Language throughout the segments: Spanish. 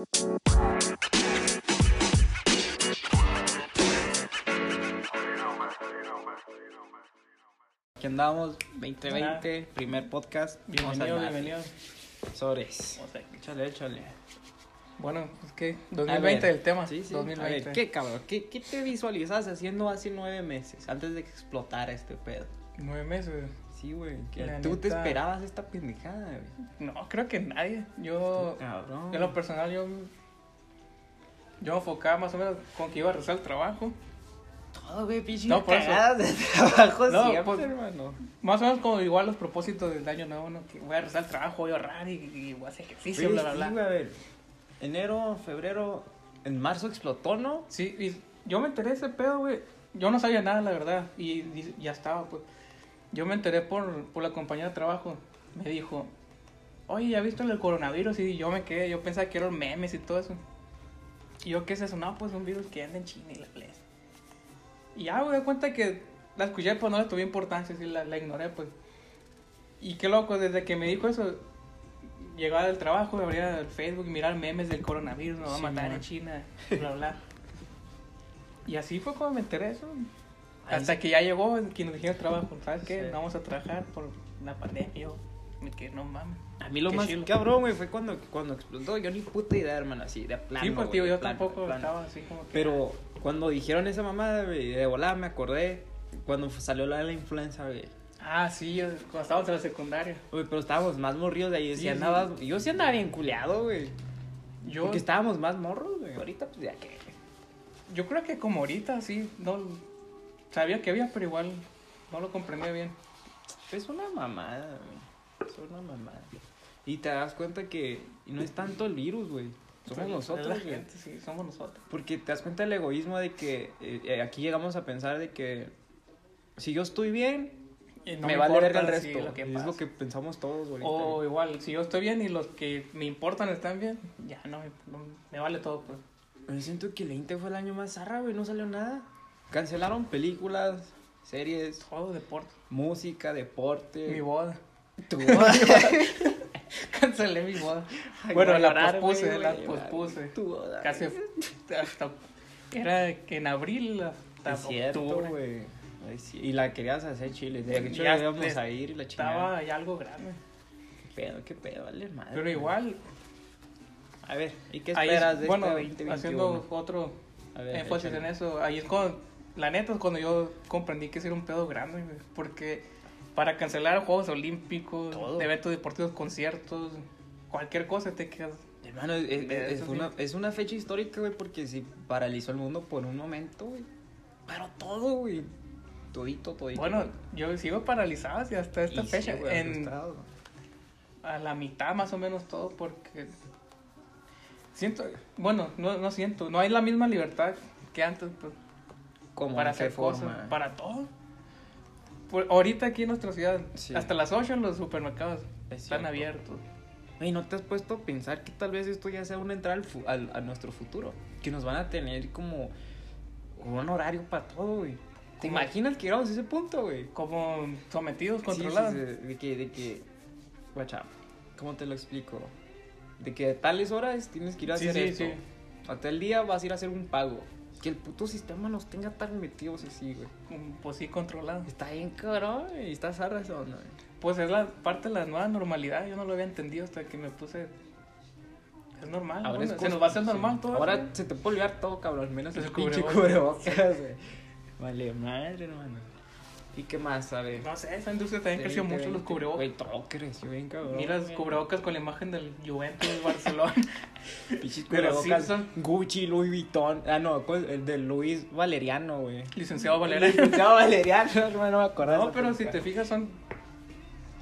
Aquí andamos, 2020, primer podcast. Bienvenido, bienvenido. Sobres. O sea, Échale, échale. Bueno, es que A 2020 ver, el tema. Sí, sí. 2020. A ver, ¿qué cabrón? ¿Qué, ¿Qué te visualizas haciendo hace nueve meses antes de que explotara este pedo? Nueve meses. Sí, güey. que La ¿Tú te neta- esperabas esta pendejada, güey? No, creo que nadie. Yo, Cabrón. en lo personal, yo, yo me enfocaba más o menos con que iba a rezar el trabajo. Todo, güey, pinche No, por eso. de trabajo No, siempre, pues- hermano. Más o menos como igual los propósitos del año nuevo, ¿no? Que voy a rezar el trabajo, voy a ahorrar y, y voy a hacer ejercicio, Oye, bla, bla, sí, bla. güey, a ver. Enero, febrero, en marzo explotó, ¿no? Sí, y yo me enteré de ese pedo, güey. Yo no sabía nada, la verdad. Y, y ya estaba, pues. Yo me enteré por, por la compañía de trabajo. Me dijo, oye, ¿ya viste el coronavirus? Y yo me quedé, yo pensaba que eran memes y todo eso. Y yo, ¿qué es eso? No, pues un virus que anda en China y la. Y ya me di cuenta que la escuché, pues no le tuve importancia, sí, la, la ignoré, pues. Y qué loco, desde que me dijo eso, llegaba del trabajo, abría el Facebook y mirar memes del coronavirus, nos va a matar man. en China, bla, bla. Y así fue como me enteré eso. Hasta que ya llegó quien nos dijeron trabajo, ¿sabes qué? Sí. No vamos a trabajar por la pandemia. Yo me quedé, no mames. A mí lo Qué más chilo. cabrón, güey, fue cuando, cuando explotó. Yo ni puta idea, hermano, así, de plano. sí, pues tío, de yo plano, tampoco estaba así como que. Pero cuando dijeron esa mamada, güey, de volada me acordé. Cuando salió la de la influenza, güey. Ah, sí, yo, cuando estábamos en la secundaria. Güey, pero estábamos más morridos de ahí. Sí, Sí, sí. andaba, Yo sí andaba bien culeado, güey. Yo, Porque estábamos más morros, güey. Ahorita, pues ya que. yo creo que como ahorita, sí, no. Sabía que había, pero igual no lo comprendía bien. Es una mamada, güey. Es una mamada. Y te das cuenta que no es tanto el virus, güey. Somos la nosotros, güey. gente, sí, somos nosotros. Porque te das cuenta del egoísmo de que eh, eh, aquí llegamos a pensar de que si yo estoy bien, no me, vale verga el sí, resto. lo que es pasa. lo que pensamos todos, güey. O igual, si yo estoy bien y los que me importan están bien, ya no, me- no- me vale todo, pues. Yo siento que el 20 fue el año más zarra, güey. No salió nada. Cancelaron películas, series, Todo deporte. música, deporte. Mi boda. Tu boda. Cancelé mi boda. Ay, bueno, la llorar, pospuse, güey, la pospuse. Tu boda. Casi hasta. Era que en abril hasta Es cierto, güey. Y la querías hacer chile. De hecho, Ya íbamos a ir y la chingada. Estaba ya algo grande. Qué pedo, qué pedo, vale madre. Pero igual, A ver, ¿y qué ahí esperas es- de bueno, este 2021? haciendo otro A ver, énfasis échale. en eso, ahí es cuando, la neta es cuando yo comprendí que ese era un pedo grande, güey, porque para cancelar Juegos Olímpicos, Todo. eventos deportivos, conciertos, cualquier cosa te quedas. Hermano, es, una, es una fecha histórica, güey, porque si paralizó el mundo por un momento, güey. Pero todo, güey. Todito, todito. Bueno, güey. yo sigo paralizado hasta esta Y sí, fecha, güey, en, a la mitad más o menos todo, porque siento, bueno, no, no siento, no hay la misma libertad que antes, pues, ¿Cómo? para ¿En qué hacer cosas, forma? para todo. Por- ahorita aquí en nuestra ciudad, Sí. hasta las 8 los supermercados Es están cierto. abiertos. Güey, ¿no te has puesto a pensar que tal vez esto ya sea una entrada al al- a nuestro futuro? Que nos van a tener como un horario para todo, güey. ¿Te Como- imaginas que llegamos a ese punto, güey? Como sometidos, controlados. sí, sí, de que, de que, guacha, ¿cómo te lo explico? De que a tales horas tienes que ir a hacer sí, esto. sí. A tal día vas a ir a hacer un pago. Que el puto sistema nos tenga tan metidos así, güey. Mm, Pues sí, controlados. Está bien cabrón, y está esa onda, güey. Pues es la parte de la nueva normalidad. Yo no lo había entendido hasta que me puse. Es normal. Ahora es se nos va a hacer sí. normal todo. Ahora se te puede olvidar todo, cabrón. Menos el El pinche cubrebocas. cubrebocas, güey. Vale, madre, hermano. ¿Y qué más, a ver? No sé, esa industria también De creció 20, mucho los 20. cubrebocas. Güey, todo creció bien, cabrón. Mira los cubrebocas con la imagen del Juventus de Barcelona. De los cubrebocas. Simpson. Gucci, Louis Vuitton. Ah, no, el de Luis Valeriano, güey. Licenciado Valera. Licenciado Valeriano, hermano, no me acordaba. No, pero si te fijas, son.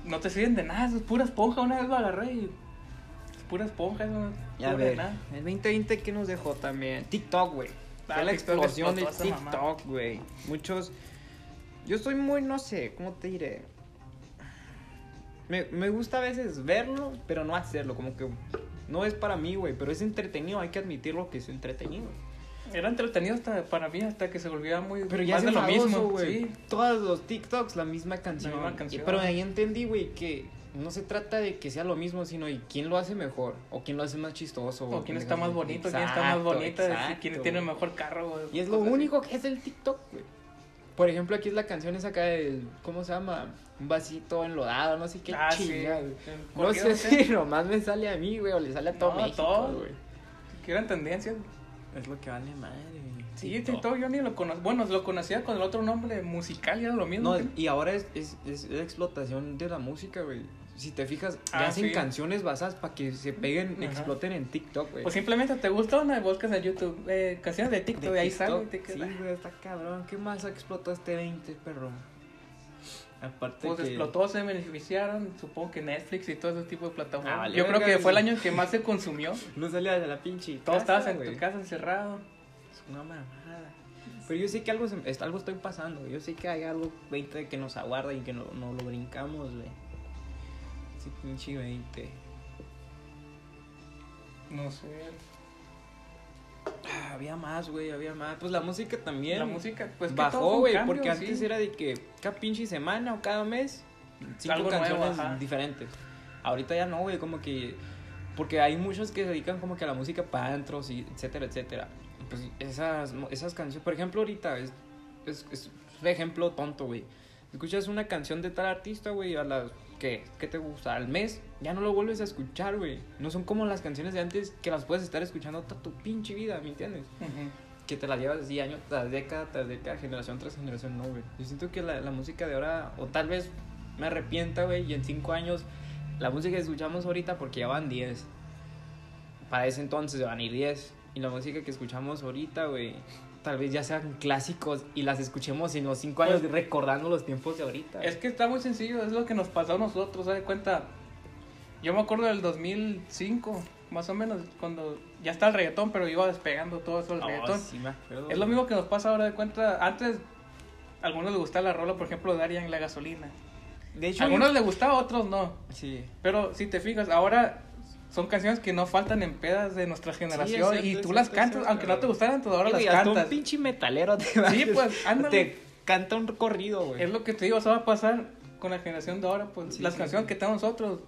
No te sirven de nada, eso es pura esponja. Una vez lo agarré y. Es pura esponja, eso no sirve de ver, nada. el 2020 que nos dejó también. TikTok, güey. Fue la TikTok explosión de. TikTok, güey. Muchos. Yo soy muy, no sé, ¿cómo te diré? Me, me gusta a veces verlo, pero no hacerlo. Como que no es para mí, güey. Pero es entretenido, hay que admitirlo que es entretenido. Era entretenido hasta para mí, hasta que se volvía muy. Pero ya más es de lo mismo, güey. Sí. Todos los TikToks, la misma canción. misma canción. Pero ahí entendí, güey, que no se trata de que sea lo mismo, sino de quién lo hace mejor, o quién lo hace más chistoso. O quién está más bonito, quién está más bonita, exacto, quién tiene el mejor carro, güey. Y es lo único que es el TikTok, güey. Por ejemplo, aquí es la canción esa acá del, ¿cómo se llama? Un vasito enlodado, no sé qué Ah, sí. No sé si nomás me sale a mí, güey, o le sale a todo No, México, todo. güey. Que eran tendencias. Es lo que vale madre, güey. Sí, TikTok yo ni lo conocía. Bueno, lo conocía con el otro nombre musical y era lo mismo. No, y ahora es, es, es la explotación de la música, güey. Si te fijas, Ah, ya hacen sí. canciones basadas para que se peguen, Ajá. exploten en TikTok, güey. Pues simplemente te gusta una, buscas en YouTube, eh, canciones de TikTok, De y ahí sale. y te Sí, queda. güey, está cabrón. ¿Qué más explotó este 20, perro? Aparte Pues que... explotó, se beneficiaron, supongo que Netflix y todo ese tipo de plataformas. Ah, Yo creo que fue el año que más se consumió. No salías de la pinche casa, estabas en tu casa encerrado. Es una mamada. Pero yo sé que algo, se- algo estoy pasando. Yo sé que hay algo 20 que nos aguarda y que no, no lo brincamos, güey. Pinche 20. No sé. Ah, había más, güey, había más. Pues la música también. La música, pues bajó, güey, porque antes era de que cada pinche semana o cada mes cinco Algo nuevo, canciones ajá. diferentes. Ahorita ya no, güey, como que porque hay muchos que se dedican como que a la música para antros y etcétera, etcétera. Pues esas esas canciones, por ejemplo, ahorita es es, es un ejemplo tonto, güey. Escuchas una canción de tal artista, güey, a las que ¿qué te gusta? Al mes ya no lo vuelves a escuchar, güey. No son como las canciones de antes que las puedes estar escuchando toda tu pinche vida, ¿me entiendes? Que te la llevas así año tras década tras década, generación tras generación, no, güey. Yo siento que la, la música de ahora, o tal vez me arrepienta, güey, y en cinco años, la música que escuchamos ahorita, porque ya van 10. Para ese entonces van a ir 10. Y la música que escuchamos ahorita, güey, tal vez ya sean clásicos y las escuchemos en los cinco años Pues- recordando los tiempos de ahorita. Es que está muy sencillo, es lo que nos pasó a nosotros, ¿sabes cuenta? Yo me acuerdo del 2005, más o menos, cuando ya está el reggaetón, pero iba despegando todo eso el Oh, reggaetón. sí me acuerdo, Es lo mismo que nos pasa ahora de cuenta. Antes, a algunos les gustaba la rola, por ejemplo, de Arian la gasolina. De hecho, A algunos yo- les gustaba, a otros no. Sí. Pero si te fijas, ahora son canciones que no faltan en pedas de nuestra generación cierto, y tú cierto, las cantas, cierto, aunque no te gustaran, tú ahora Sí, las güey, hasta cantas. un pinche metalero te va Sí, pues, ándale. Te canta un corrido, güey. Es lo que te digo, eso va a pasar con la generación de ahora, pues Sí, las sí, canciones sí. que tenemos nosotros,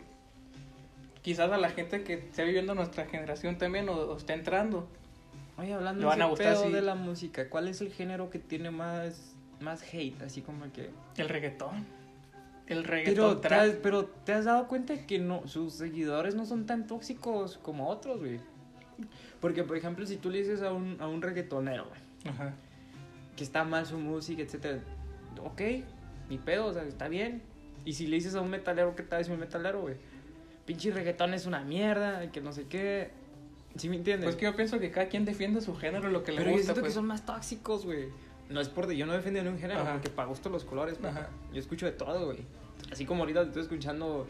quizás a la gente que esté viviendo nuestra generación también o, o está entrando. Oye, hablando van a gustar, pedo sí. de la música, ¿cuál es el género que tiene más, más hate? Así como que... El reggaetón. El Pero reggaetón te, trap. has, pero te has dado cuenta que no, sus seguidores no son tan tóxicos como otros, güey. Porque, por ejemplo, si tú le dices a un, a un reggaetonero, güey, Ajá. que está mal su música, etcétera, ok, mi pedo, o sea, está bien. Y si le dices a un metalero, ¿qué tal es un metalero, güey? Pinche reggaetón es una mierda, que no sé qué. ¿Sí me entiendes? Pues que yo pienso que cada quien defiende su género, lo que le Pero yo gusta. siento pues. que son más tóxicos, güey. No es por... de- Yo no defiendo ningún género, Ajá. porque para gusto los colores, papá. Yo escucho de todo, güey. Así como ahorita estoy escuchando,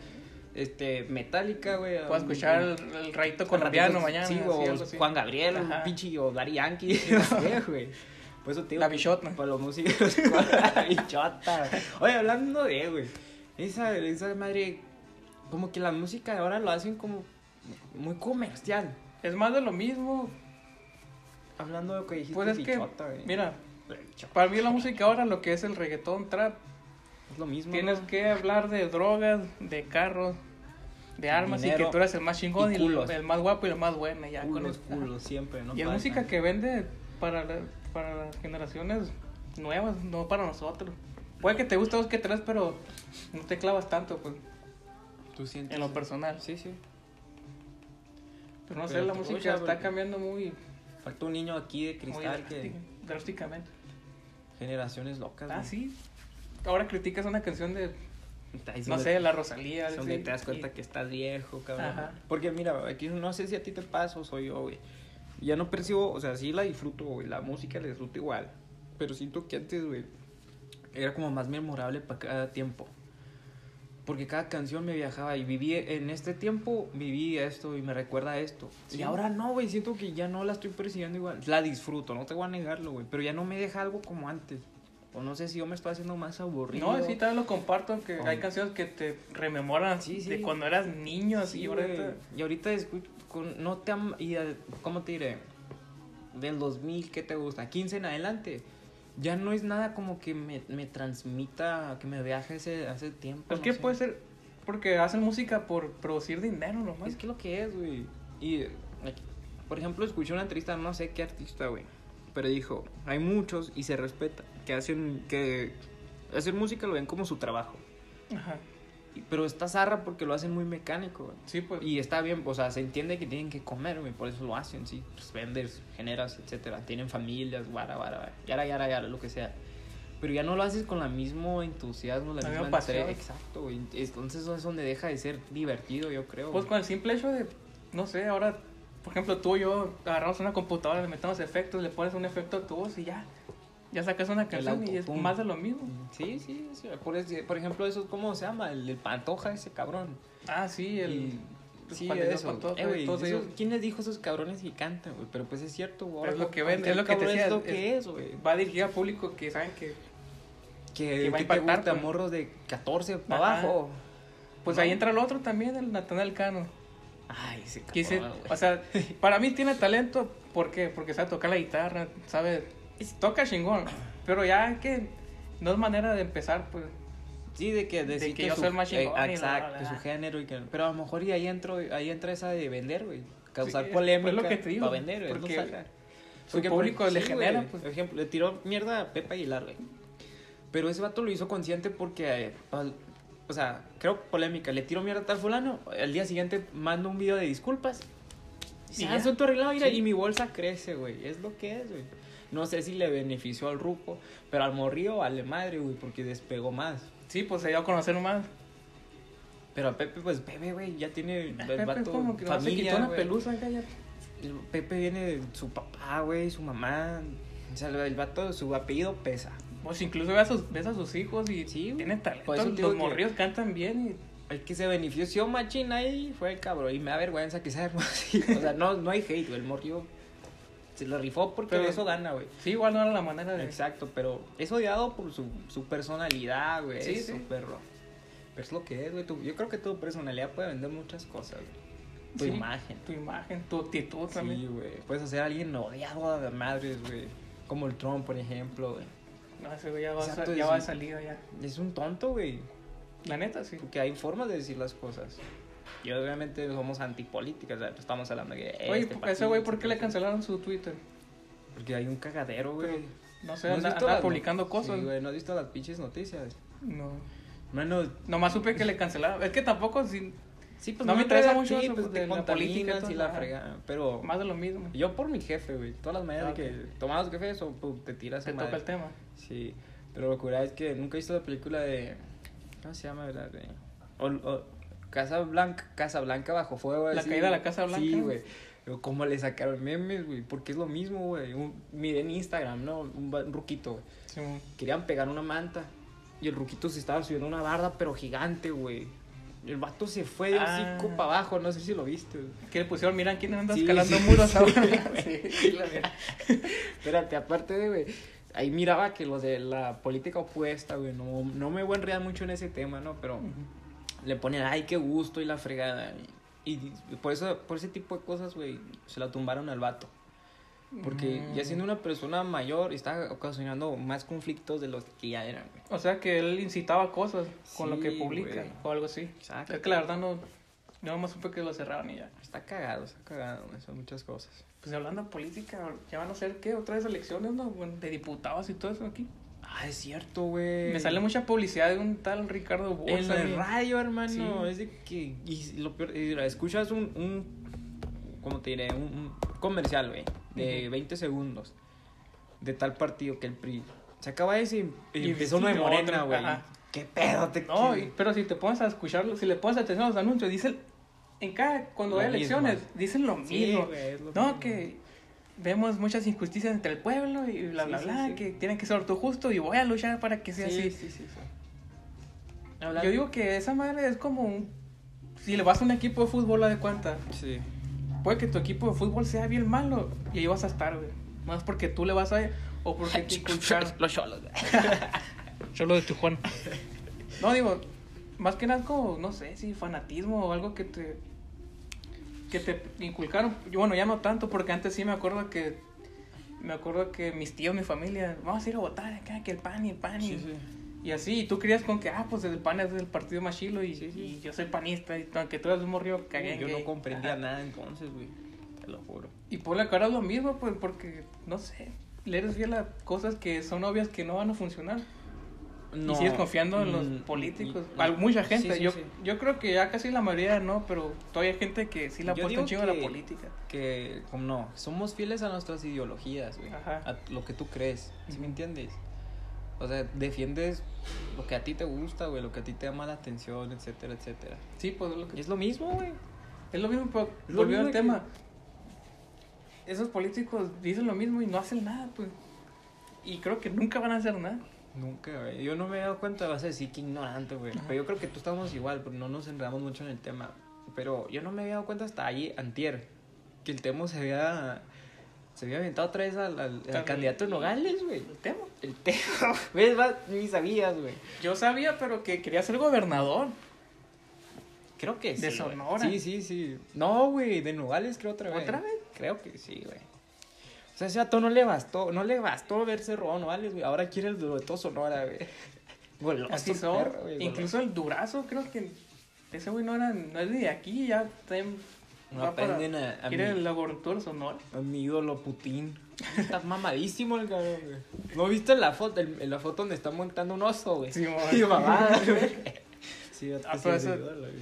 este, Metallica, güey. Puedo escuchar el, el rayito colombiano mañana. Sí, o así. Juan Gabriel, Ajá. pinche o Daddy Yankee, no sé, güey. Por eso te digo La bichota. Para los músicos, la bichota. Oye, hablando de, güey. Esa, esa madre, como que la música de ahora lo hacen como muy comercial. Es más de lo mismo. Hablando de lo que dijiste, Pues es que, bichota, güey. mira. Para mí la música ahora, lo que es el reggaetón trap, Es lo mismo. tienes ¿no? que hablar de drogas, de carros, de armas y que tú eres el más chingón y y, el, más guapo y el más bueno. Ya con culos, siempre, ¿no? y es música que vende para, la- para las generaciones nuevas, no para nosotros. Puede que te guste dos que tres, pero no te clavas tanto, pues, Tú sientes. en lo personal. Sí, sí. Pero no sé, la música está cambiando muy, Falta un niño aquí de cristal que. drástica- drásticamente. Generaciones locas. Ah, güey. sí. Ahora criticas una canción de, no sé, la Rosalía. es donde sí, te das cuenta que estás viejo, cabrón. Ajá. Porque mira, aquí no sé si a ti te pasa o soy yo, güey. Ya no percibo, o sea, sí la disfruto, güey. La música la disfruto igual. Pero siento que antes, güey, era como más memorable para cada tiempo. Porque cada canción me viajaba y viví en este tiempo, viví esto y me recuerda a esto. Sí. Y ahora no, güey, siento que ya no la estoy percibiendo igual. La disfruto, no te voy a negarlo, güey. Pero ya no me deja algo como antes. O no sé si yo me estoy haciendo más aburrido. No, sí, también lo comparto, que Oh. hay canciones que te rememoran Sí, sí. de cuando eras niño, así, Sí, ahorita. Y ahorita escucho, con, no te am- y eh, ¿cómo te diré? Del 2000, ¿qué te gusta? 15 en adelante. Ya no es nada como que me, me transmita, que me viaje ese, ese tiempo. Pues no que sé. puede ser, porque hacen música por producir dinero nomás. Es que lo que es, güey. Y, por ejemplo, escuché una entrevista, no sé qué artista, güey. Pero dijo, hay muchos y se respeta que hacen, que hacer música lo ven como su trabajo. Ajá. Pero está zarra porque lo hacen muy mecánico, güey. Sí, pues. Y está bien, o sea, se entiende que tienen que comer, güey, por eso lo hacen, sí. Pues vendes, generas, etcétera. Tienen familias, guara, guara, guara, yara, yara, yara, lo que sea. Pero ya no lo haces con la mismo entusiasmo, la, La misma pasión. Exacto, güey. Entonces eso es donde deja de ser divertido, yo creo. Pues güey. con el simple hecho de, no sé, ahora, por ejemplo, tú y yo agarramos una computadora, le metemos efectos, le pones un efecto a tu voz y ya. Ya sacas una canción y es más de lo mismo. Sí, sí, sí. Por, ese- por ejemplo, eso, ¿cómo se llama? El, el Pantoja, ese cabrón. Ah, sí, el. Y- el sí, eso. Pantoja, Eh, eso-. ¿Quién les dijo esos cabrones que cantan, güey? Pero pues es cierto, güey. Es lo que ven, es lo que te decía, Es lo que es, güey. Va dirigido a público que saben que. Que, que va a que te impactar, gusta, pues. morros de 14 para Ajá. abajo. Pues No. ahí entra el otro también, el Nathaniel Cano. Ay, ese cabrón, güey. o sea, para mí tiene talento, ¿por qué? Porque sabe tocar la guitarra, sabe, toca chingón, pero ya que no es manera de empezar, pues, Sí, de que, decir que yo soy el más chingón y exacto, de su género. Y que, pero a lo mejor y ahí, entro, ahí entra esa de vender, güey. Causar Sí, polémica pues lo que te digo, para vender, güey. porque no saca. su público le sí, genera, güey. pues. Por ejemplo, le tiró mierda a Pepe Aguilar, güey. Pero ese vato lo hizo consciente porque, eh, al- o sea, creo polémica. Le tiró mierda a tal fulano. Al día siguiente mando un video de disculpas. Y Y ya, ya. asunto arreglado, mira, Sí. y mi bolsa crece, güey. Es lo que es, güey. No sé si le benefició al ruco, pero al morrío vale madre, güey, porque despegó más. sí, pues se dio a conocer más. Pero a Pepe, pues Pepe, güey, ya tiene el Pepe vato como que no se familia, quitó una pelusa Pepe viene de su papá, güey, su mamá. O sea, el vato, su apellido pesa. Pues incluso ves a sus, ves a sus hijos y Sí, tiene talento. Los morrillos cantan bien y El que se benefició machín ahí fue el cabrón. Y me da vergüenza que sea hermosillo. O sea, no, no hay hate, güey. El morrillo se lo rifó porque Pero- de eso gana, güey. sí, igual no era la manera de... Exacto, pero es odiado por su, su personalidad, güey. Sí, es sí. perro. Pero es lo que es, güey. Yo creo que tu personalidad puede vender muchas cosas, güey. Tu Sí, imagen. Tu imagen, tu actitud también. Sí, güey. Puedes hacer a alguien odiado a madres, güey. Como el Trump, por ejemplo, güey. No, ese güey ya va, a Exacto, sa- ya va de salida ya. Es un tonto, güey. La neta, sí. Porque hay formas de decir las cosas. Y obviamente somos antipolíticas, o sea, pues estamos hablando de que Oye, este ese güey, este ¿por qué le cancelaron su Twitter? Porque hay un cagadero, güey. No sé, ¿No anda, visto anda las no- publicando cosas. Sí, güey, no has visto las pinches noticias. no. Mano, Nomás supe que le cancelaron. Es que tampoco, sí, sí, pues No me interesa mucho sí, eso, pues, pues, de la política y la fregada. Pero más de lo mismo. yo por mi jefe, güey. Todas las mañanas Ah, que tomamos café, eso, pum, te tiras Te toca madre. el tema. Sí, pero lo que es que nunca he visto la película de. ¿Cómo se llama, verdad? O, o- Casa Blanca, Casa Blanca bajo fuego. La así. caída de la Casa Blanca. Sí, güey. ¿Cómo le sacaron memes, güey? Porque es lo mismo, güey. Miren en Instagram, ¿no? Un, ruquito, güey. Sí, Querían pegar una manta. Y el ruquito se estaba subiendo una barda, pero gigante, güey. El vato se fue de Ah. hocico para abajo, no sé si lo viste, güey. que le pusieron, miran quién anda Sí, escalando sí, muros sí, ahora. sí, sí, la verdad. Espérate, aparte de, güey, ahí miraba que los de la política opuesta, güey, no, no me voy a enredar mucho en ese tema, ¿no? Pero le ponen, ay, qué gusto y la fregada. Y, y por eso, por ese tipo de cosas, güey, se la tumbaron al vato. Porque Mm. ya siendo una persona mayor, está ocasionando más conflictos de los que ya eran, güey. O sea que él incitaba cosas con lo que Sí, publica güey. o algo así. Exacto. Es que la verdad no. Yo nomás supe que lo cerraron y ya. Está cagado, está cagado, güey, son muchas cosas. Pues hablando de política, ya van a ser, ¿qué? Otra vez elecciones, ¿no? Bueno, de diputados y todo eso aquí. Ah, es cierto, güey. Me sale mucha publicidad de un tal Ricardo Bolsa. En la radio, hermano. Sí. Es de que. Y lo peor, escuchas un. un ¿Cómo te diré? Un, un comercial, güey. De Ujú. 20 segundos. De tal partido que el PRI. Se acaba ese y, y empezó uno de Morena, güey. ¿Qué pedo te No, y- pero si te pones a escucharlo, si le pones atención a los anuncios, dicen, en cada, cuando Lo hay elecciones, dicen lo mismo. lo no, mismo. que vemos muchas injusticias entre el pueblo y bla, Sí, bla, sí, bla, sí. que tiene que ser todo justo y voy a luchar para que sea Sí, así. sí, sí, sí. Yo digo que esa madre es como un... Si le vas a un equipo de fútbol, ¿a de cuenta? Sí. Puede que tu equipo de fútbol sea bien malo y ahí vas a estar, güey. Más porque tú le vas a... O porque inculcaron. Los cholos, güey. Solo de Tijuana. No, digo, más que nada como, no sé, si fanatismo o algo que te. Que te inculcaron. Bueno, ya no tanto, porque antes sí me acuerdo que. Me acuerdo que mis tíos, mi familia, vamos a ir a votar acá, que el pan y el pan. y, Sí, sí. Y así, y tú creías con que, ah, pues el PAN es del partido más chilo y, Sí, y yo soy panista, y aunque tú eres un morrillo cagué. Yo no comprendía nada entonces, güey. Te lo juro. Y por la cara es lo mismo, pues, porque, no sé, le eres fiel a cosas que son obvias que no van a funcionar. Y sigues confiando en los mm, políticos. mucha gente, sí, yo, sí. yo creo que ya casi la mayoría no, pero todavía hay gente que sí la apuesta un chingo a la política. Que, como no, somos fieles a nuestras ideologías, güey. A lo que tú crees, ¿sí me entiendes? O sea, defiendes lo que a ti te gusta, güey, lo que a ti te llama la atención, etcétera, etcétera. Sí, pues es lo, que- es lo mismo, güey. es lo mismo, pero volviendo al que- tema. Esos políticos dicen lo mismo y no hacen nada, pues. Y creo que nunca van a hacer nada. Nunca, güey. Yo no me he dado cuenta, vas a decir que ignorante, güey. Pero yo creo que tú estamos igual, pero no nos enredamos mucho en el tema. Pero yo no me había dado cuenta hasta ahí, antier, que el tema se había... Se había aventado otra vez al, al- al candidato Nogales, güey. El tema. El tema, ¿ves? Va, Ni sabías, güey. Yo sabía, pero que quería ser gobernador. Creo que sí. De. Sonora. Sí, sí, sí. No, güey, de Nogales creo otra vez. ¿Otra vez? Creo que sí, güey. O sea, ese vato no le bastó, no le bastó verse robado Nogales, güey. Ahora quiere el de todo Sonora, güey. Goloso, Así son. perro, güey, Incluso el Durazo, creo que ese güey no, era, no es de aquí, ya está en- No para- aprenden a, a, quiere mi, la de Sonora. a mi ídolo Putin. Está mamadísimo el cabrón, güey. ¿No viste la foto, el- la foto donde está montando un oso, güey? Sí. Y mamada, güey. Sí, Ah, sí, pero sí, eso- ídolo, güey.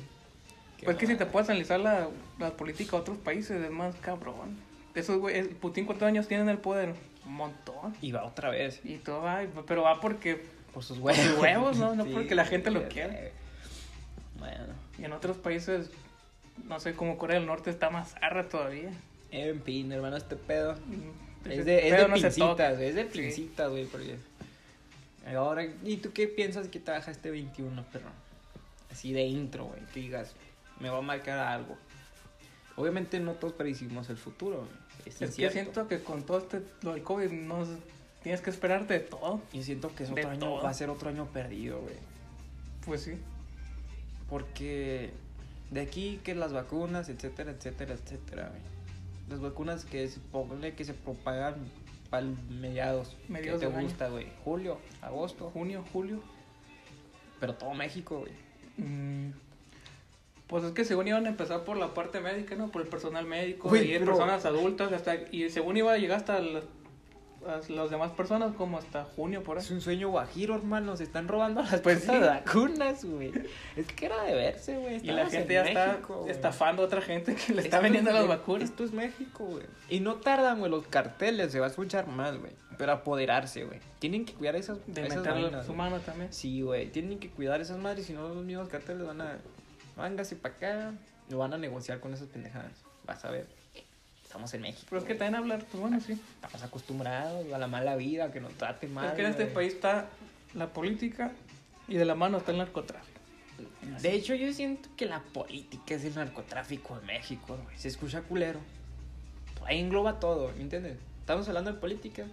Qué Pues que si te puedes analizar la, la política de otros países, es más cabrón. Esos güey, Putin, ¿cuántos años tiene en el poder? Un montón. Y va otra vez. Y todo va, pero va porque Por sus Por huevos. sus huevos, ¿no? No porque la gente lo quiere. Bueno. y en otros países, no sé, como Corea del Norte está más arra todavía. En fin, hermano, este pedo. Ese Es de, es de no pincitas, güey, es de pincitas, güey, porque... Ahora, ¿y tú qué piensas que te baja este 21, perro? Así de intro, güey, que digas, me va a marcar algo. Obviamente no todos predicimos el futuro. Es, Es que siento que con todo este, lo del COVID, no, tienes que esperarte de todo. Y siento que es otro año, todo. va a ser otro año perdido, güey. Pues sí. Porque de aquí que las vacunas, etcétera, etcétera, etcétera, güey. Las vacunas que se que se propagan para mediados. Mediados ¿Qué te año. gusta, güey? Julio, agosto. Junio, julio. Pero todo México, güey. Mm, Pues es que según iban a empezar por la parte médica, ¿no? Por el personal médico Güey, y pero- personas adultas hasta y según iba a llegar hasta las, las- demás personas como hasta junio por Es ahí. un sueño guajiro, hermano. Se están robando las Pues sí. vacunas, güey. Es que era de verse, güey. Y la gente en ya está México, güey. estafando a otra gente que le está vendiendo es las vacunas. Esto es México, güey. Y no tardan, güey, los carteles, se va a escuchar mal, güey. Pero apoderarse, güey. Tienen que cuidar esas, De esas meter a vainas, los güey. humanos también. Sí, güey. Tienen que cuidar esas madres, si no los mismos carteles van a... Vángase para acá. No van a negociar con esas pendejadas. Vas a ver. Estamos en México. Pero es que güey. también hablar, pues bueno, sí. Estamos acostumbrados a la mala vida, a que nos trate mal. es que en este país está la política y de la mano está el narcotráfico. De hecho, yo siento que la política es el narcotráfico de México, güey. Se escucha culero. Por ahí engloba todo, ¿me entiendes? Estamos hablando de política,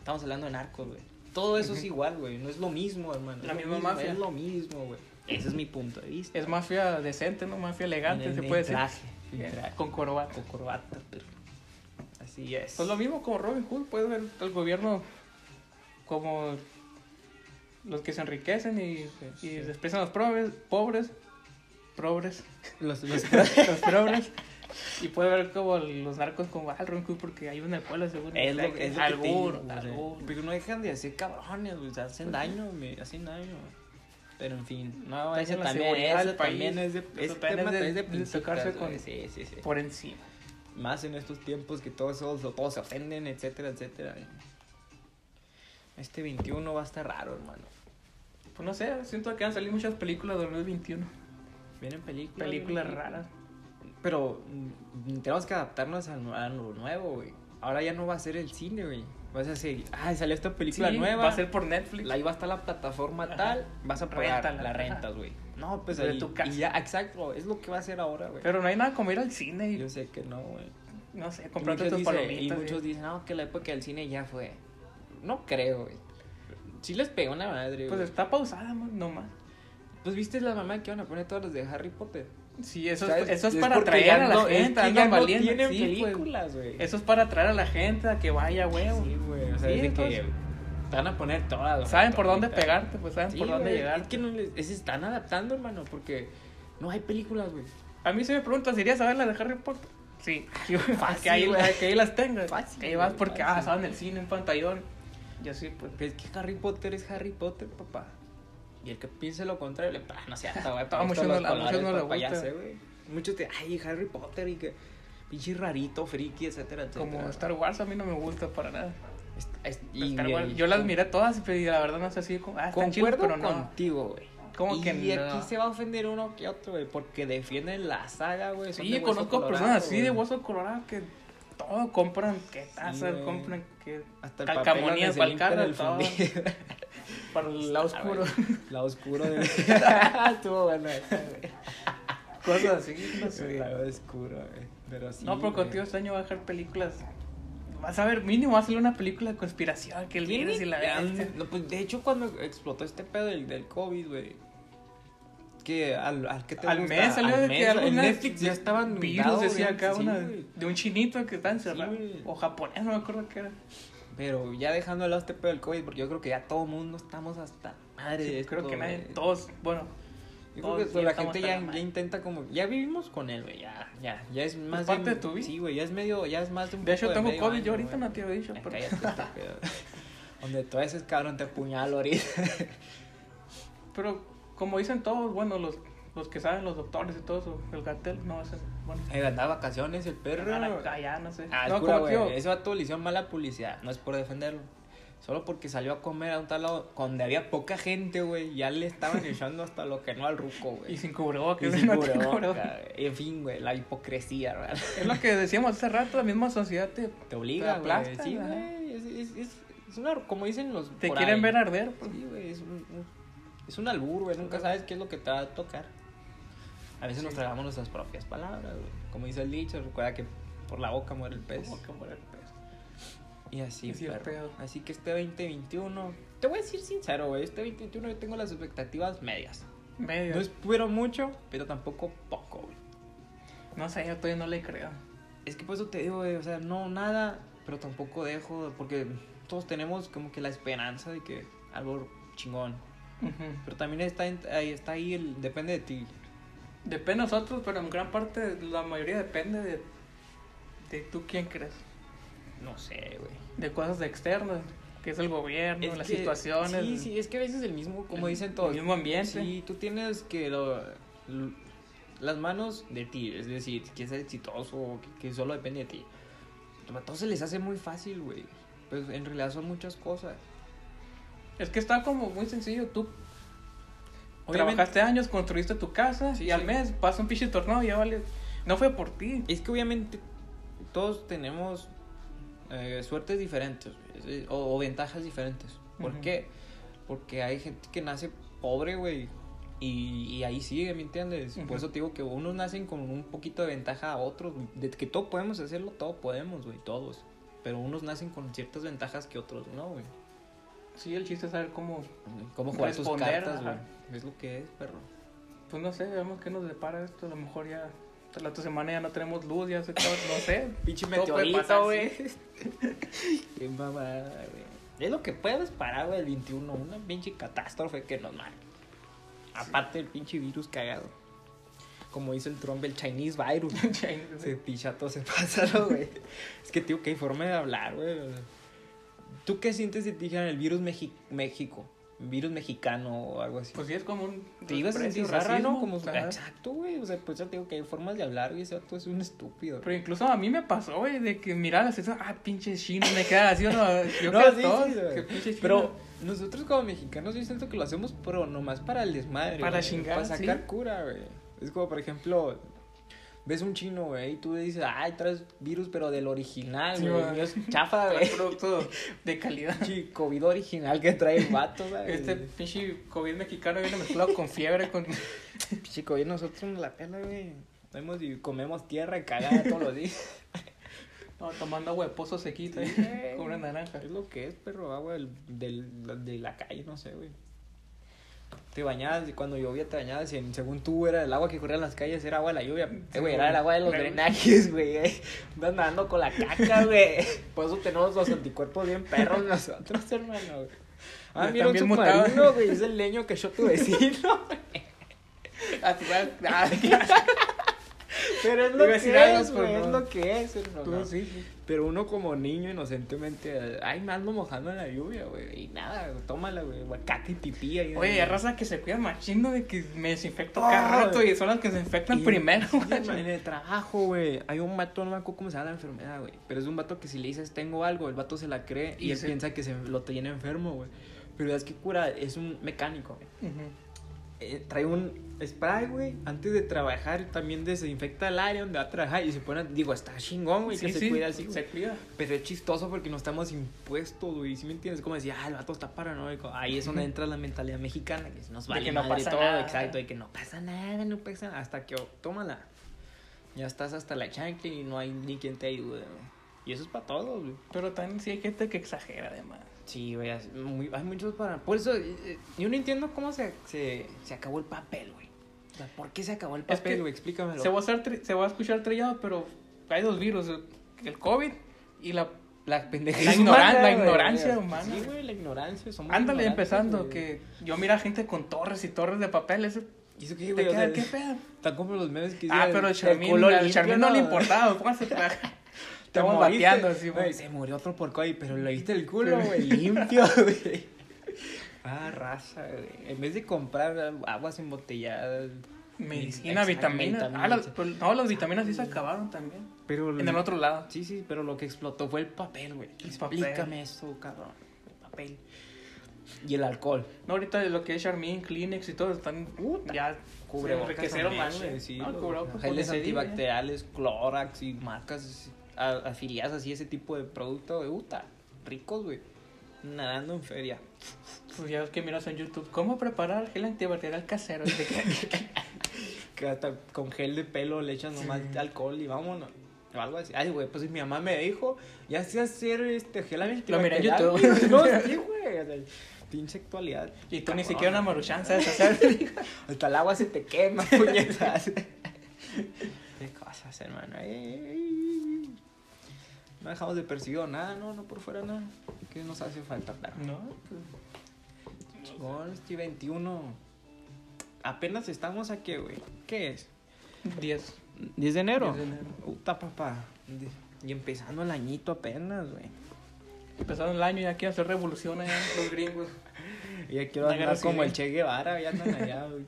estamos hablando de narcos, güey. Todo eso es Ujú. igual, güey. No es lo mismo, hermano. La Es lo misma mismo, mafia. Es lo mismo, güey. Ese es mi punto de vista. Es mafia decente, ¿no? Mafia elegante, En- se puede decir. traje. Con corbata. Con corbata, pero... Así es. Pues lo mismo como Robin Hood, puede ver el gobierno como los que se enriquecen y, Sí, y desprecian a los pobres, pobres, pobres, Los, los- los pobres. Y puede ver como los narcos como al Robin Hood porque hay el pueblo seguro. es lo, es lo que güey. albur. Pero no dejan de hacer cabrones, güey. sea, hacen daño, me hacen daño. Pero en fin, no, la también, del también es de, Eso también tema es de- es de tocarse con- Sí, sí, sí. Por encima. Más en estos tiempos que todos, todos, se ofenden, etcétera, etcétera. Este 21 va a estar raro, hermano. Pues no sé, siento que van a salir muchas películas de 2021. Vienen películas. Películas raras. Pero mm, tenemos que adaptarnos a lo nuevo, güey. Ahora ya no va a ser el cine, güey. Vas a decir, ah, salió esta película Sí, nueva. Va a ser por Netflix. La iba hasta la plataforma Ajá. tal, vas a pagar, Réntala, la rentas, güey. No, pues ahí, tu casa. Y ya, exacto, es lo que va a hacer ahora, güey. Pero no hay nada como ir al cine y, Yo sé que no, güey. no sé, comprarte tus palomitas. Y muchos dicen, no, que la época del cine ya fue. No creo, güey. Sí les pegó una madre, Pues güey. está pausada, nomás. Pues viste la mamá que van a poner todas las de Harry Potter. Sí, eso, es, eso es, para atraer a la no- es gente, que no tienen sí, pues. películas, güey. Eso es para atraer a la gente a que vaya, huevo. Sí, güey. O sea, Sí, es de entonces- que Te van a poner todas. güey, Saben por dónde pegarte, pues saben Sí, por dónde güey, llegar. Es que no les, se están adaptando, hermano, porque no hay películas, güey. A mí se me pregunta, ¿irías a ver la de Harry Potter? Sí, Fácil, que, ahí, güey. que ahí las tengas. Fácil, que ahí vas güey, porque, ah, fácil. estaban en el cine, en pantallón. Y así, pues. Es que Harry Potter es Harry Potter, papá. Y el que piense lo contrario, le ah, no sé, hasta güey. Para muchos no- colores, no le gusta. Muchos te, ay, Harry Potter y que pinche rarito, friki, etcétera, etcétera. Como Star Wars a mí no me gusta para nada. Es- es- Star y- Wars, y- yo las miré todas, pero y la verdad no sé si como, ah, están pero no. contigo, güey. ¿Cómo y que Y no? aquí se va a ofender uno que otro, güey, porque defienden la saga, güey. Sí, conozco personas así de hueso colorado que todo compran, que tazas, compran, que Hasta el calcamonías para el carro, todo. para el lado Ah, oscuro, güey. La oscuro de... Estuvo bueno güey. cosas así, no sé. El lado oscuro, güey. Pero sí. no, pero contigo este año va a dejar películas. Vas a ver, mínimo va a salir una película de conspiración, que el virus y la bestia. no, pues, de hecho, cuando explotó este pedo del, del COVID, güey. Que al, al que te Al gusta? mes salió Al de mes, que en Netflix ya estaban virus decía acá sí, una de un chinito que está encerrado Sí, o japonés no me acuerdo qué era Pero ya dejando de lado este pedo del COVID, porque yo creo que ya todo mundo estamos hasta madre Sí, de creo que nadie todos bueno Yo creo que la gente ya, intenta como. Ya vivimos con él, güey. Ya, ya. Ya es más. parte de tu vida. Sí, güey. Ya es medio. Ya es más de un de hecho tengo medio covid año, yo ahorita güey. no te lo he dicho pero estúpido. Donde tú ese cabrón te apuñalo ahorita. pero como dicen todos bueno los los que saben los doctores y todo eso el gatel no ese bueno Ahí andaba vacaciones el perro. allá no sé Ah, no como güey. Ese vato le hicieron mala publicidad. No es por defenderlo. Solo porque salió a comer a un tal lado donde había poca gente, güey. Ya le estaban echando hasta lo que no al ruco, güey. y sin cubrebocas Y sin no cubrebocas. En fin, güey, la hipocresía, ¿verdad? es lo que decíamos hace rato la misma sociedad te, Te obliga, Te Sí, güey. Es, es, es, es una, como dicen los. te quieren ahí. ver arder pues. Sí, güey. Es un, un- es un albur, güey. Nunca sabes qué es lo que te va a tocar. A veces nos Sí. tragamos nuestras propias palabras, güey. Como dice el dicho, recuerda que por la boca muere el pez. Como que muere el pez. Y así, Así. Así que este 2021. Te voy a decir sincero, güey. Este 2021 yo tengo las expectativas medias. medio No espero mucho, pero tampoco poco, güey. no sé yo todavía no le creo Es que por eso te digo, güey, o sea, no nada, pero tampoco dejo, porque todos tenemos como que la esperanza de que algo chingón. Ujú. Pero también está, ahí, está ahí, el, depende de ti. Depende de nosotros, pero en gran parte, la mayoría depende de, de tú quién crees. No sé, güey. De cosas externas, que es el gobierno, Es las que- situaciones. Sí, sí, es que a veces el mismo, como el- dicen todos. el mismo ambiente. Sí, tú tienes que lo- l- las manos de ti, es decir, que es exitoso, que, que solo depende de ti. A todos se les hace muy fácil, güey. Pues en realidad son muchas cosas. Es que está como muy sencillo. Tú Obviamente- trabajaste años, construiste tu casa Sí, y al mes pasa un pinche tornado y ya vale. No fue por ti. Es que obviamente todos tenemos eh, suertes diferentes güey, o, o ventajas diferentes. ¿Por qué? Porque hay gente que nace pobre, güey. Y, y ahí sigue, ¿me entiendes? Por eso te digo que unos nacen con un poquito de ventaja a otros. güey. De que todos podemos hacerlo, todos podemos, güey, todos. Pero unos nacen con ciertas ventajas que otros no, güey. Sí, el chiste es saber cómo. Cómo jugar tus Responder, cartas, güey. Es lo que es, perro. Pues no sé, veamos qué nos depara esto. A lo mejor ya. La otra semana ya no tenemos luz, ya se acaba- No sé. Pinche meteorito, güey. Qué mamada, güey. Es lo que puedes parar, güey, el 21. Una pinche catástrofe que nos marque. Aparte del pinche virus cagado. Como dice el Trump, el Chinese virus. Se picha todo, se pasa, ¿no, güey. Es que, tío, hay forma de hablar, güey. ¿Tú qué sientes si te dijeran el virus Mexi- México? Virus mexicano o algo así. Pues sí, es como un. te ibas a sentir rara, ¿no? Como, exacto, güey. O sea, pues ya te digo que hay formas de hablar, güey. Ese vato es un estúpido. Pero incluso a mí me pasó, güey, de que mirabas eso, ah, pinche chino, me queda así, ¿o no? Yo No, creo sí, güey. que pinche chino. Pero nosotros como mexicanos yo siento que lo hacemos pero nomás para el desmadre. Para güey, chingar, Para sacar sí. cura, güey. Es como, por ejemplo, ves un chino, güey, y tú dices, ay, traes virus pero del original, Sí, güey. es chafa, güey. producto de calidad. Pinche COVID original que trae el vato, güey. Este pinche COVID mexicano viene mezclado con fiebre, con... pinche COVID nosotros nos la pela, güey. Comemos y comemos tierra cagada todos los días. No, tomando agua de pozo sequita Sí, güey. con una naranja. Es lo que es, perro, agua del, del- de la calle, no sé, güey. Te bañabas y cuando llovía te bañabas y en- según tú era el agua que corría en las calles era agua de la lluvia. Eh, güey, era el agua de los Claro. drenajes, güey. eh. Andas nadando con la caca, güey. Por eso tenemos los anticuerpos bien perros nosotros, hermano. güey. Ah, mira un submarino, güey. Es el leño que yo tu vecino. Sabes- ah, Pero es lo que es, güey. Es lo que es, hermano. sí, sí. Pero uno como niño inocentemente, ay, me ando mojando en la lluvia, güey. Y nada, tómala, güey. Aguacate y pipí ahí. Oye, hay raza que se cuida machino de que me desinfecto Ah, cada rato y son las que se infectan Y- primero, sí, güey. en el trabajo, güey. Hay un vato, no me acuerdo cómo se llama la enfermedad, güey. Pero es un vato que si le dices tengo algo, el vato se la cree y, Y él piensa que se lo tiene enfermo, güey. Pero es que cura, es un mecánico, güey. Ujú. Eh, trae un spray, güey. Antes de trabajar también desinfecta el área donde va a trabajar y se pone, digo, está chingón, güey, que Sí, se cuida así, güey. Se cuida. Pero es chistoso porque no estamos impuestos, güey. ¿Sí me entiendes? Como decía, ah, el vato está paranoico. Ahí es donde entra la mentalidad mexicana, que nos De vale que no madre pasa todo, nada. exacto, de que no pasa nada, no pasa nada. Hasta que, oh, tómala. Ya estás hasta la chancla y no hay ni quien te ayude, güey. Y eso es para todos, güey. Pero también sí hay gente que exagera, además. Sí, güey, es muy- hay muchos para... Por eso, eh, eh, yo no entiendo cómo se, se, se acabó el papel, güey. O sea, ¿por qué se acabó el Es papel, que güey? Explícamelo. Se va, a se va a escuchar trillado, pero hay dos virus: el- el COVID y la. La pendeja La ignoran- la ignorancia humana. Sí, güey, la ignorancia. Somos Ándale, empezando, que yo mira gente con torres y torres de papel. Ese, ¿Y eso qué, te güey? O sea, ¿Qué pedo? Tan como los memes que Ah, pero el Charmin no le importaba. Póngase traje. Estamos moriste, bateando así, güey. Se murió otro por COVID, pero le viste el culo, güey, limpio, güey. Ah, raza, güey. En vez de comprar aguas embotelladas. Medicina, vitaminas. Ah, las, pero no, las vitaminas sí se acabaron también. Pero En el otro lado. Sí, sí, pero lo que explotó fue el papel, güey. El papel. Explícame eso, cabrón. El papel. Y el alcohol. No, ahorita lo que es Charmin, Kleenex y todo están Puta. ya Cubrebocas se enriquecieron más, güey, sí, No, los cubrebocas, geles antibacteriales, Clorox y marcas afiliadas así, ese tipo de producto, güey, puta, ricos, güey, nadando en feria. Pues ya ves que miras en YouTube, ¿cómo preparar gel antibacterial casero? De que- hasta con gel de pelo le echan nomás Sí. alcohol y vámonos. O algo así. Ay, güey, pues mi mamá me dijo, ya sé hacer este gel Lo miré en antibacterial, YouTube. No, sí, güey. pinche actualidad. y tú ni siquiera una maruchan sabes hacer. Hasta el agua se te quema, puñetas. Qué cosas, hermano. Ay, ay, ay. No dejamos de percibir nada, no, no por fuera nada. ¿Qué nos hace falta? Claro. no, Chingón, este 21. Apenas estamos aquí, güey. ¿Qué es? 10. 10 de enero. 10 de enero. Puta, papá. Y empezando el añito apenas, güey. Empezaron el año y quieren hacer revolución allá los gringos. Y ya quiero andar como el Che Guevara, ya andan allá, güey,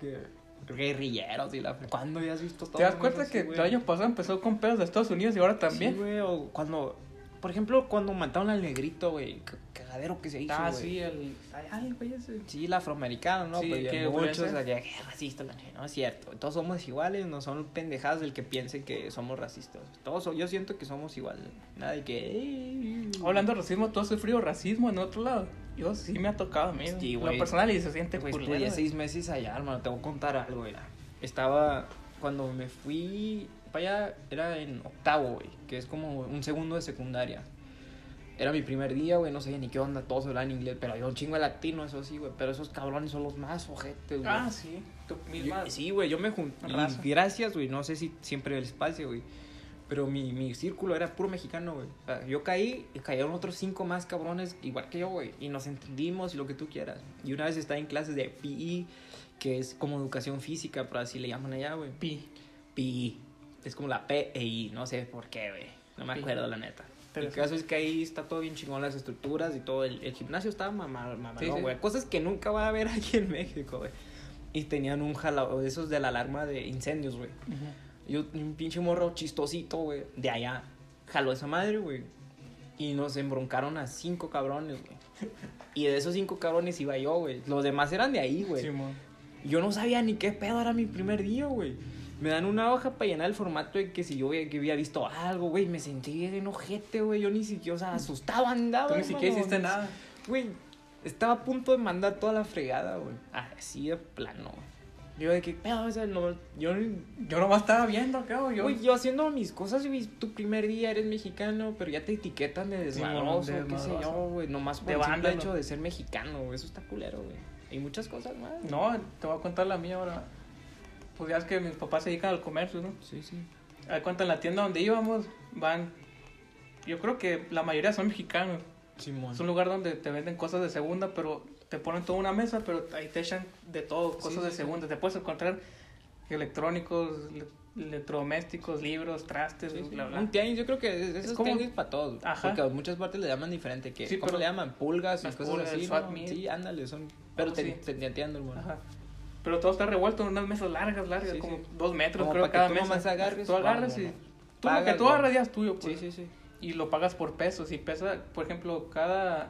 guerrilleros y la... ¿Cuándo ya has visto todo ¿Te das cuenta así, que güey? el año pasado empezó con pedos de Estados Unidos y ahora también? Sí, güey, o cuando... Por ejemplo, cuando mataron al negrito, güey, cagadero que se hizo, ah, güey. sí, el. Ay, güey, ese. Sí, el afroamericano, ¿no? Sí, Pues que muchos volvió a allá, "Eh, racista, la chingada", no es cierto. Todos somos iguales, no son pendejadas del que piense que somos racistas. Todos, yo siento que somos iguales. Nada de que... Hablando de racismo, ¿tú has sufrido racismo en otro lado? Yo sí me ha tocado a mí. Sí, Lo güey. personal y se siente Güey, culero, estudié güey. seis meses allá, hermano. Te voy a contar algo, era. Estaba. Cuando me fui para allá, era en octavo, güey. Que es como un segundo de secundaria. Era mi primer día, güey. No sabía ni qué onda. Todos hablaban inglés. Pero había un chingo de latino, eso sí, güey. Pero esos cabrones son los más ojetes, güey. Ah, sí. Tú misma. Yo- sí, güey. Yo me junté. Gracias, güey. No sé si siempre el espacio, güey. Pero mi, mi círculo era puro mexicano, güey. O sea, yo caí y cayeron otros cinco más cabrones igual que yo, güey. Y nos entendimos y lo que tú quieras. Y una vez estaba en clases de PE, que es como educación física, pero así le llaman allá, güey. Pi. PE. Es como la P e I, no sé por qué, güey. No me Pi. acuerdo, la neta. El sí. caso es que ahí está todo bien chingón, las estructuras y todo. El, el gimnasio estaba mamado, Sí, sí. güey. Cosas que nunca va a haber aquí en México, güey. Y tenían un jalado de esos de la alarma de incendios, güey. Yo, un pinche morro chistosito, güey, de allá, jaló esa madre, güey. Y nos embroncaron a cinco cabrones, güey. Y de esos cinco cabrones iba yo, güey. Los demás eran de ahí, güey. Simón. Yo no sabía ni qué pedo era mi primer día, güey. Me dan una hoja para llenar el formato de que si yo había- que había visto algo, güey. Me sentí bien ojete, güey. Yo ni siquiera, o sea, asustado andaba. Tú ni siquiera hiciste nada. Güey, estaba a punto de mandar toda la fregada, güey. Así de plano, güey. Yo de que pedo, o sea, no, yo Yo nomás estaba viendo güey. Yo... Güey, yo haciendo mis cosas, güey, tu primer día eres mexicano, pero ya te etiquetan de Sí, desmadroso, de qué sé yo, güey, nomás por el simple hecho de ser mexicano, güey, eso está culero, güey. Y muchas cosas más. No, te voy a contar la mía ahora. Pues ya es que mis papás se dedican al comercio, ¿no? Sí, sí. A ver, cuenta en la tienda donde íbamos, van. Yo creo que la mayoría son mexicanos. Simón. Es un lugar donde te venden cosas de segunda, pero te ponen toda una mesa, pero ahí te echan de todo, cosas sí, de sí. segunda. Te puedes encontrar electrónicos, le- electrodomésticos, libros, trastes, Sí, sí. bla, bla. Un tianguis, yo creo que es- esos como- tianguis para todos. Ajá. Porque a muchas partes le llaman diferente. Que, Sí, ¿Cómo pero- le llaman? Pulgas y cosas pulgas, así. ¿no? Sí, ándale, son. Pero Ah, te, sí. te, te entiendo, hermano. Ajá. Pero todo está revuelto en unas mesas largas, largas, Sí, como sí. dos metros, Como creo, para que cada tú mesa. agarres, Tú agarras y... Tú lo que tú agarras ya es tuyo, pues. Sí, sí, sí. Y lo pagas por pesos. Y pesa, por ejemplo, cada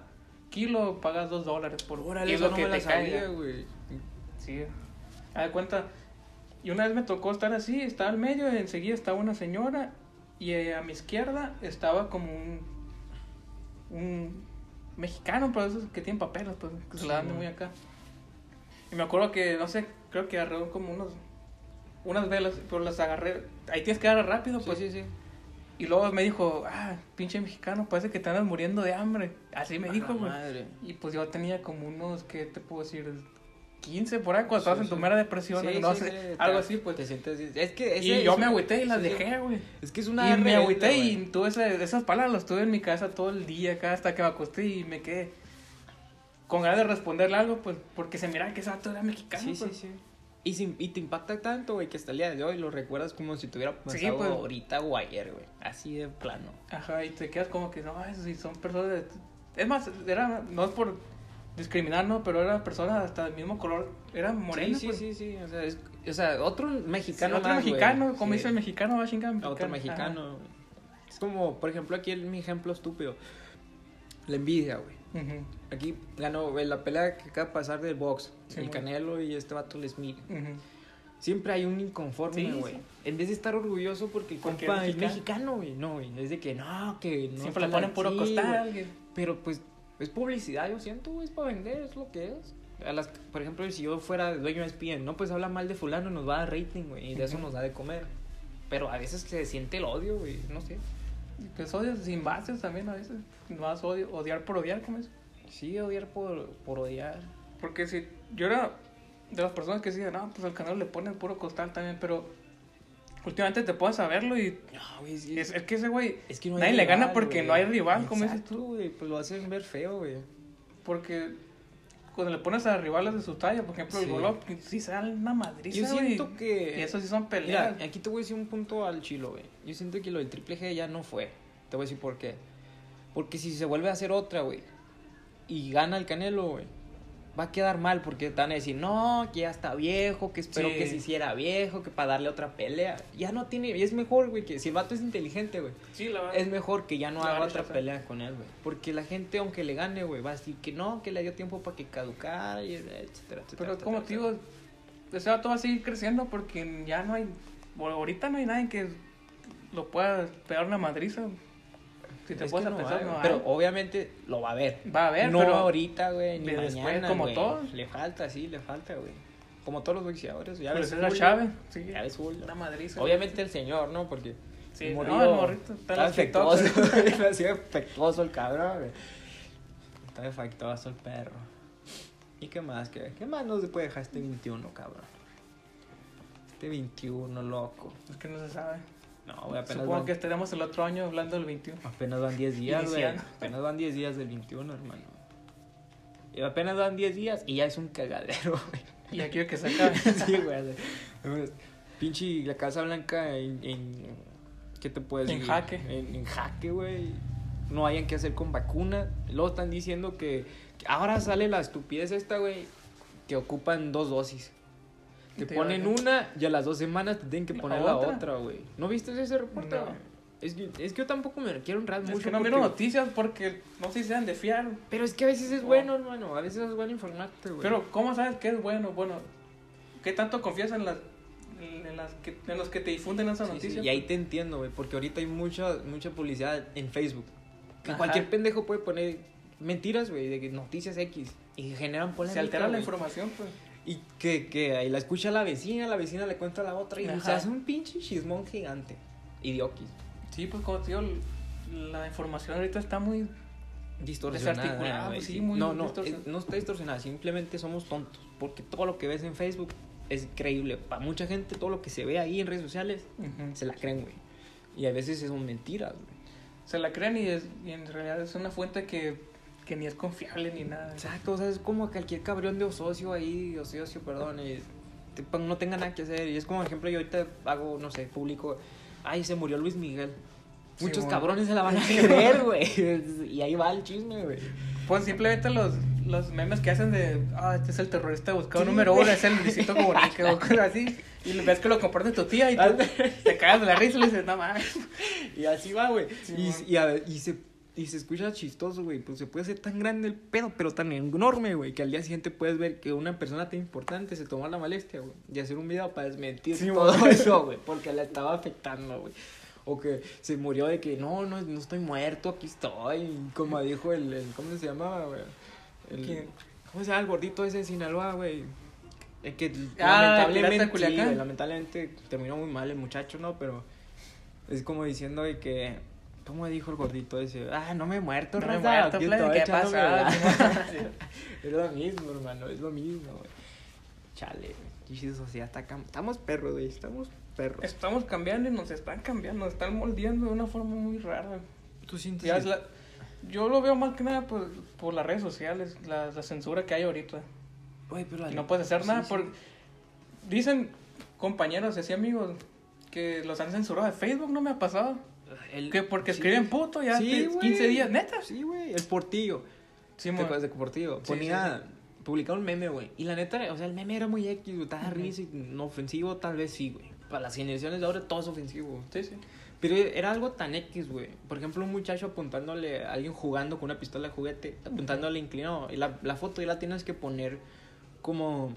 kilo pagas dos dólares por Órale, kilo no que me la te caiga. sabía, güey. Sí. A ver, cuenta. Y una vez me tocó estar así, estaba al medio, y enseguida estaba una señora, y eh, a mi izquierda estaba como un. un mexicano, pero esos que tienen papeles, pues, que se la dan muy acá. Y me acuerdo que, no sé, creo que agarró como unos. unas velas, pero las agarré. Ahí tienes que agarrar rápido, Sí, pues. sí, sí. Y luego me dijo, ah, pinche mexicano, parece que te andas muriendo de hambre. Así me dijo, güey. Y pues yo tenía como unos, ¿qué te puedo decir? 15 por ahí, cuando Sí, estabas en tu mera depresión, Sí, no sí, sé, algo así, pues. Te sientes. Es que ese Y yo me agüité y las dejé, güey. Es que es Y una me rebelde, agüité y tuve ese- esas palabras las tuve en mi cabeza todo el día acá hasta que me acosté y me quedé con ganas de responderle algo, pues, porque se miraba que ese vato era mexicano, Sí, sí, pues. sí. Y, si- y te impacta tanto, güey, que hasta el día de hoy lo recuerdas como si te hubiera pasado Sí, pues. ahorita o ayer, güey. Así de plano. Ajá, y te quedas como que, no, sí son personas de... Es más, era, no es por discriminar, ¿no? Pero era personas hasta del mismo color, era morena, sí, pues. sí, sí, sí. O sea, es, o sea otro mexicano. Sí, otro más, mexicano, como Sí. dice el mexicano, va mexicano. Otro Ajá. mexicano. Es como, por ejemplo, aquí el, mi ejemplo estúpido. La envidia, güey. Ujú, Aquí ganó la pelea que acaba de pasar del box. Sí, el. Canelo y este vato el Smith. ujú. Siempre hay un inconforme, Sí, güey. sí. En vez de estar orgulloso porque el Porque compa es mexicano, güey. No, güey. Es de que no, que no. Siempre le la- ponen puro sí, costal. Pero pues es publicidad, yo siento, güey. Es para vender, es lo que es. A las, por ejemplo, si yo fuera dueño de ESPN, no, pues habla mal de fulano, nos va a dar rating, güey. Y de eso nos da de comer. Pero a veces se siente el odio, güey. No sé. Pues odias sin bases también a veces. Más odio, odiar por odiar, como es. Sí, odiar por, por odiar. Porque si yo era de las personas que decían, no, pues al canal le ponen puro costal también, pero últimamente te puedes saberlo y No, güey, sí. es, es que ese güey, Es que no nadie le gana porque no hay rival, como dices tú. güey. Pues lo hacen ver feo, güey. Porque cuando le pones a rivales de su talla, por ejemplo, el Sí. Golovkin, sí sale una madriza, Yo siento que. Y eso sí son Mira, peleas. aquí te voy a decir un punto al chilo, güey. Yo siento que lo del triple G ya no fue. Te voy a decir por qué. Porque si se vuelve a hacer otra, güey, y gana el Canelo, güey, va a quedar mal porque te van a decir, no, que ya está viejo, que espero Sí. que se hiciera viejo, que para darle otra pelea. Ya no tiene, y es mejor, güey, que si el vato es inteligente, güey, sí, la verdad. es mejor que ya no haga otra pelea con él, güey. Porque la gente, aunque le gane, güey, va a decir que no, que le dio tiempo para que caducara, y etcétera, etcétera. Pero etcétera, como te digo, ese vato va a seguir creciendo porque ya no hay, bueno, ahorita no hay nadie que lo pueda pegar una madriza. Si te Es puedes no pensar, no. Pero obviamente lo va a ver. Va a haber, no pero ahorita, güey, ni de después, mañana, como güey. todos. Le falta, sí, le falta, güey. Como todos los boxeadores. Ya Pero ves Julio, Chávez, sí, Ya ves Julio. una madriza. Obviamente el señor, ¿no? Porque Sí, el no, morrillo el morrito está defectuoso. Defectuoso el cabrón, güey. Está defectuoso el perro. ¿Y qué más? ¿Qué, qué más nos puede dejar este 21, cabrón? Este 21, loco. Es que no se sabe. No, güey, apenas Supongo van, que estaremos el otro año hablando del 21. apenas van 10 días, güey. Apenas van 10 días del 21, hermano. Y apenas van 10 días y ya es un cagadero, güey. Y aquí que se acabe. sí, güey. Pinche la Casa Blanca en, en- ¿Qué te puedes En decir? jaque. En, en jaque, güey. No hayan que hacer con vacuna. Luego están diciendo que, que ahora sale la estupidez esta, güey. Que ocupan dos dosis. Te Te ponen una y a las dos semanas te tienen que ¿La poner la otra? otra, güey. ¿No viste ese reporte? No. Es que, es que yo tampoco me quiero honrar Es mucho. que no porque- miro noticias porque no sé si sean de fiar. Pero es que a veces es No. bueno, hermano. A veces es bueno informarte, güey. Pero, ¿cómo sabes qué es bueno? Bueno, ¿qué tanto confías en las, en las que, en los que te difunden esas Sí, sí, noticias? Y ahí te entiendo, güey, porque ahorita hay mucha, mucha publicidad en Facebook. Que cualquier pendejo puede poner mentiras, güey, de que noticias X. Y generan polémica, Se altera la güey. información, pues. Y que, que ahí la escucha la vecina, la vecina le cuenta a la otra. Y Ajá. se hace un pinche chismón gigante. Idioquis. Sí, pues como te digo, la información ahorita está muy distorsionada. Desarticulada, güey, sí, muy no, no, distorsionada. eh, no está distorsionada, simplemente somos tontos. Porque todo lo que ves en Facebook es creíble. Para mucha gente, todo lo que se ve ahí en redes sociales Ujú. se la creen, güey. Y a veces son mentiras, güey. Se la creen y, es, y en realidad es una fuente que, que ni es confiable ni nada. Exacto, o sea, es como cualquier cabrón de socio ahí, o socio, perdón, y te- pa- no tenga nada que hacer. Y es como, por ejemplo, yo ahorita hago, no sé, público, ay, se murió Luis Miguel. Sí, Muchos bueno. cabrones se la van a creer, güey. Y ahí va el chisme, güey. Pues simplemente los, los memes que hacen de, ah, este es el terrorista buscado Sí, número uno, es el Luisito Comunica o cosas así. Y ves que lo comparte tu tía y tú te cagas de la risa y le dices, no mames. Y así va, güey. Sí, y, y, a- y se, y se escucha chistoso, güey. Pues se puede hacer tan grande el pedo, pero tan enorme, güey, que al día siguiente puedes ver que una persona tan importante se tomó la molestia, güey, de hacer un video para desmentir Sí, todo eso, güey, porque le estaba afectando, güey. O que se murió de que no, no, no estoy muerto, aquí estoy. Como dijo el, el ¿cómo se llamaba, güey? ¿Cómo se llama el gordito ese de Sinaloa, güey? El que Ah, lamentablemente, sí, lamentablemente terminó muy mal el muchacho, ¿no? Pero es como diciendo de que, ¿cómo dijo el gordito ese? Ah, no me he muerto, No me he raza, muerto, aquí plebe, estoy ¿qué ganas". Es lo mismo, hermano, es lo mismo, güey. Chale, güey. Sociedad está Estamos perros, güey, estamos perros. Estamos cambiando y nos están cambiando, nos están moldeando de una forma muy rara. ¿Tú sientes Ya la- yo lo veo más que nada por, por las redes sociales, la, la censura que hay ahorita. Güey, pero Y no puedes hacer sí, nada sí. por... Dicen compañeros y así amigos que los han censurado de Facebook, no me ha pasado. El- Que porque sí. escriben puto ya Sí, te- güey. 15 días, neta. Sí, güey, el portillo. Sí, ¿Te acuerdas de Portillo? Ponía, publicaba un meme, güey. Y la neta, o sea, el meme era muy X, güey. Estaba risa y no ofensivo, tal vez sí, güey. Para las generaciones de ahora todo es ofensivo. sí, sí. Pero era algo tan X, güey. Por ejemplo, un muchacho apuntándole a alguien jugando con una pistola de juguete, apuntándole inclinado. Y la, la foto ya la tienes que poner como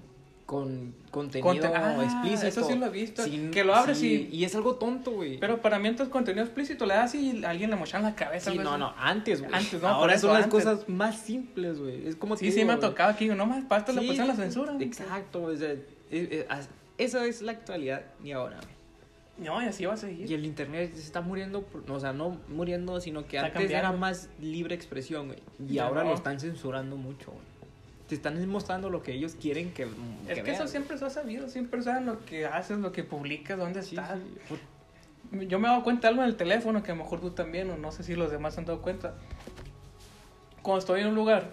con contenido Conte- Ah, explícito. eso sí lo he visto. Sin- Que lo abres sí, y- Y es algo tonto, güey. Pero para mí entonces contenido explícito le das y alguien le mochan la cabeza. Sí, no, así. no, antes, güey. Antes, no, Ahora son las cosas más simples, güey. Es como Sí, sí, me ha tocado aquí, no más, para esto le Sí, pusieron la censura. Exacto, o sea, eh, eh, esa es la actualidad y ahora. güey. No, y así va a seguir. Y el internet se está muriendo, por- o sea, no muriendo, sino que Está antes era más libre expresión, güey. Y Ya ahora no. lo están censurando mucho, güey. Te están mostrando lo que ellos quieren que, Es que, veas, eso siempre se ha sabido, siempre saben lo que haces, lo que publicas, dónde Sí, estás. sí. Yo me he dado cuenta de algo en el teléfono que a lo mejor tú también, o no sé si los demás se han dado cuenta. Cuando estoy en un lugar,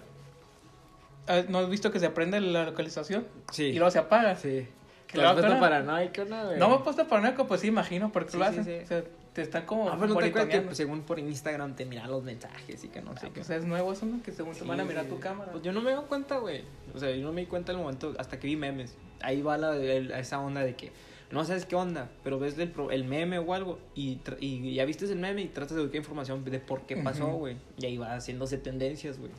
eh, ¿no has visto que se aprende la localización? Sí. Y luego se apaga. Sí. Que ¿Te has puesto paranoico, no? No me he puesto paranoico, pues sí, imagino, porque Sí, lo hacen. sí. O sea, te están como Ah, pero no te acuerdas que pues, según por Instagram te miran los mensajes y que no sé Ah, qué. pues es nuevo eso, ¿no? Que según te van a Sí, mirar tu cámara. Pues yo no me doy cuenta, güey. O sea, yo no me di cuenta en el momento hasta que vi memes. Ahí va la, el- esa onda de que no sabes qué onda, pero ves el, el meme o algo y, y ya viste el meme y tratas de buscar información de por qué pasó, güey. Y ahí va haciéndose tendencias, güey.